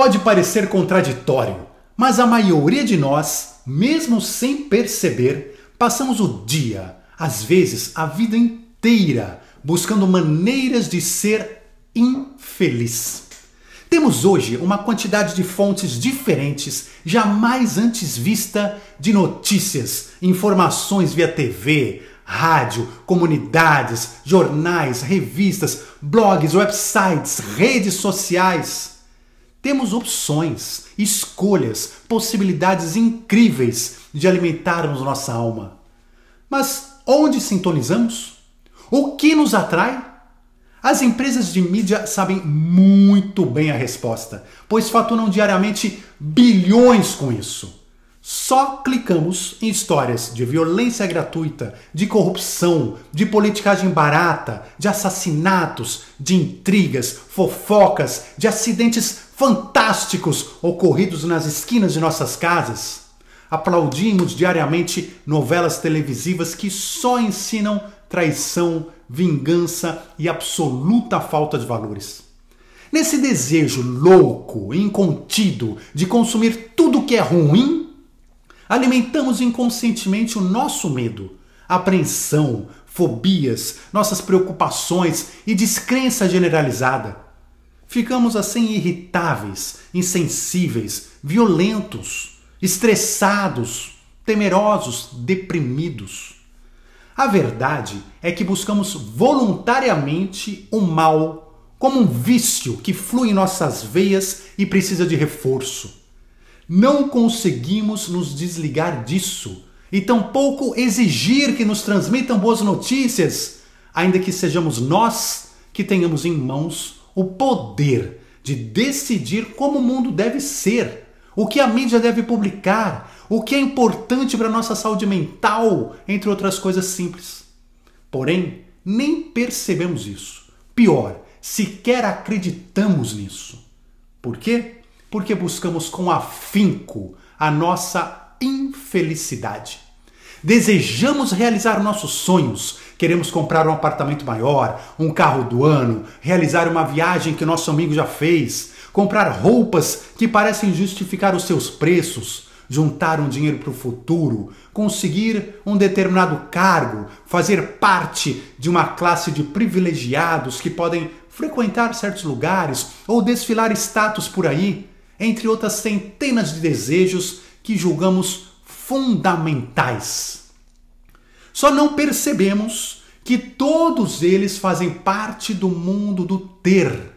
Pode parecer contraditório, mas a maioria de nós, mesmo sem perceber, passamos o dia, às vezes a vida inteira, buscando maneiras de ser infeliz. Temos hoje uma quantidade de fontes diferentes, jamais antes vista, de notícias, informações via TV, rádio, comunidades, jornais, revistas, blogs, websites, redes sociais. Temos opções, escolhas, possibilidades incríveis de alimentarmos nossa alma. Mas onde sintonizamos? O que nos atrai? As empresas de mídia sabem muito bem a resposta, pois faturam diariamente bilhões com isso. Só clicamos em histórias de violência gratuita, de corrupção, de politicagem barata, de assassinatos, de intrigas, fofocas, de acidentes fantásticos ocorridos nas esquinas de nossas casas. Aplaudimos diariamente novelas televisivas que só ensinam traição, vingança e absoluta falta de valores. Nesse desejo louco incontido de consumir tudo que é ruim, alimentamos inconscientemente o nosso medo, apreensão, fobias, nossas preocupações e descrença generalizada. Ficamos assim irritáveis, insensíveis, violentos, estressados, temerosos, deprimidos. A verdade é que buscamos voluntariamente o mal como um vício que flui em nossas veias e precisa de reforço. Não conseguimos nos desligar disso e tampouco exigir que nos transmitam boas notícias, ainda que sejamos nós que tenhamos em mãos o poder de decidir como o mundo deve ser o que a mídia deve publicar, o que é importante para a nossa saúde mental, entre outras coisas simples. Porém, nem percebemos isso. Pior, sequer acreditamos nisso. Por quê? Porque buscamos com afinco a nossa infelicidade. Desejamos realizar nossos sonhos, queremos comprar um apartamento maior, um carro do ano, realizar uma viagem que nosso amigo já fez, comprar roupas que parecem justificar os seus preços, juntar um dinheiro para o futuro, conseguir um determinado cargo, fazer parte de uma classe de privilegiados que podem frequentar certos lugares ou desfilar status por aí, entre outras centenas de desejos que julgamos fundamentais. Só não percebemos que todos eles fazem parte do mundo do ter.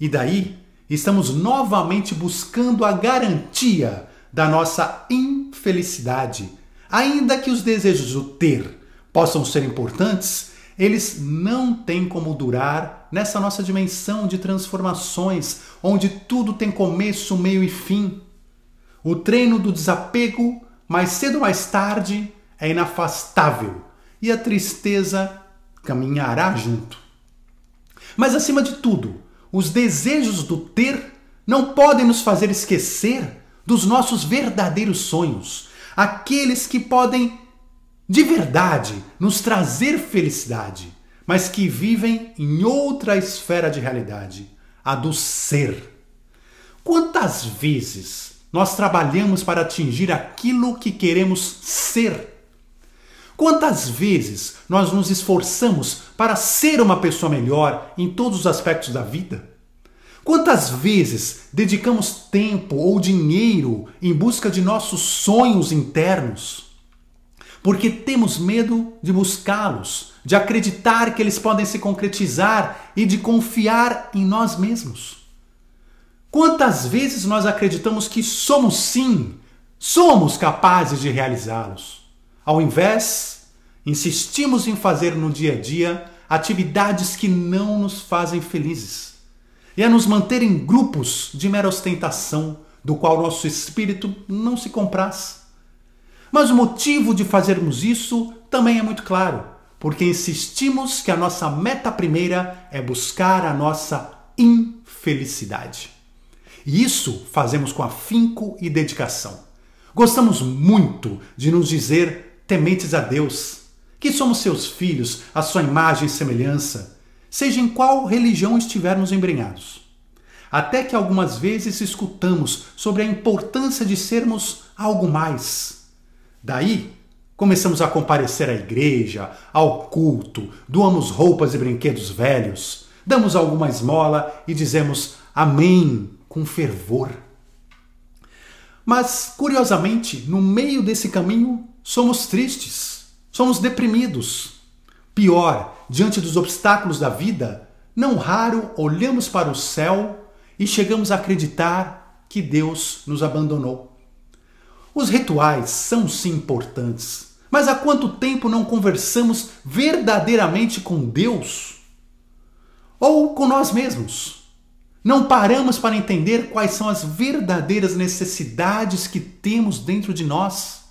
E daí estamos novamente buscando a garantia da nossa infelicidade. Ainda que os desejos do ter possam ser importantes, eles não têm como durar nessa nossa dimensão de transformações, onde tudo tem começo, meio e fim. O treino do desapego, mais cedo ou mais tarde, é inafastável e a tristeza caminhará junto. Mas acima de tudo, os desejos do ter não podem nos fazer esquecer dos nossos verdadeiros sonhos, aqueles que podem de verdade nos trazer felicidade, mas que vivem em outra esfera de realidade, a do ser. Quantas vezes nós trabalhamos para atingir aquilo que queremos ser? Quantas vezes nós nos esforçamos para ser uma pessoa melhor em todos os aspectos da vida? Quantas vezes dedicamos tempo ou dinheiro em busca de nossos sonhos internos? Porque temos medo de buscá-los, de acreditar que eles podem se concretizar e de confiar em nós mesmos. Quantas vezes nós acreditamos que somos sim, somos capazes de realizá-los? Ao invés, insistimos em fazer no dia a dia atividades que não nos fazem felizes. E a nos manter em grupos de mera ostentação, do qual nosso espírito não se compraz. Mas o motivo de fazermos isso também é muito claro, porque insistimos que a nossa meta primeira é buscar a nossa infelicidade. E isso fazemos com afinco e dedicação. Gostamos muito de nos dizer tementes a Deus, que somos seus filhos, a sua imagem e semelhança, seja em qual religião estivermos embrenhados. até que algumas vezes escutamos sobre a importância de sermos algo mais. Daí, começamos a comparecer à igreja, ao culto, doamos roupas e brinquedos velhos, damos alguma esmola e dizemos amém com fervor. Mas, curiosamente, no meio desse caminho, somos tristes, somos deprimidos. Pior, diante dos obstáculos da vida, não raro olhamos para o céu e chegamos a acreditar que Deus nos abandonou. Os rituais são sim importantes, mas há quanto tempo não conversamos verdadeiramente com Deus? Ou com nós mesmos? Não paramos para entender quais são as verdadeiras necessidades que temos dentro de nós?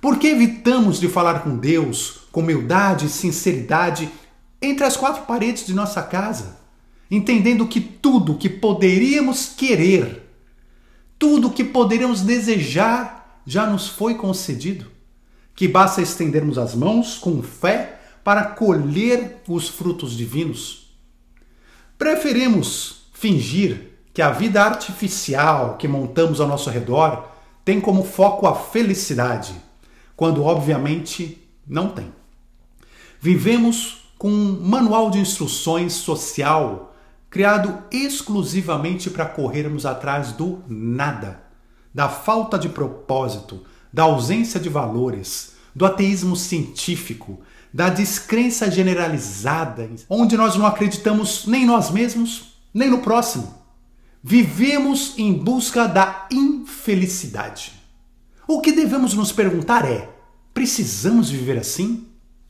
Por que evitamos de falar com Deus com humildade e sinceridade entre as quatro paredes de nossa casa? entendendo que tudo que poderíamos querer, tudo que poderíamos desejar já nos foi concedido, que basta estendermos as mãos com fé para colher os frutos divinos. Preferimos fingir que a vida artificial que montamos ao nosso redor tem como foco a felicidade, quando obviamente não tem. Vivemos com um manual de instruções social criado exclusivamente para corrermos atrás do nada, da falta de propósito, da ausência de valores, do ateísmo científico, da descrença generalizada, onde nós não acreditamos nem em nós mesmos, nem no próximo. Vivemos em busca da infelicidade. O que devemos nos perguntar é: precisamos viver assim?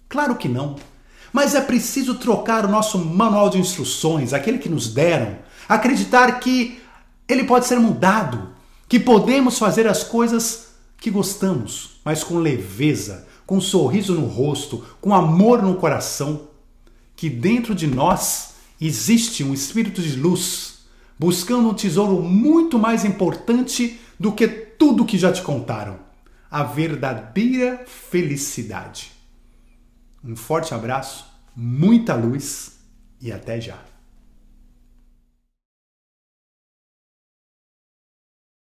Claro que não. Mas é preciso trocar o nosso manual de instruções, aquele que nos deram, acreditar que ele pode ser mudado, que podemos fazer as coisas que gostamos, mas com leveza, com um sorriso no rosto, com amor no coração, que dentro de nós existe um espírito de luz, buscando um tesouro muito mais importante do que tudo que já te contaram: a verdadeira felicidade. Um forte abraço, muita luz e até já!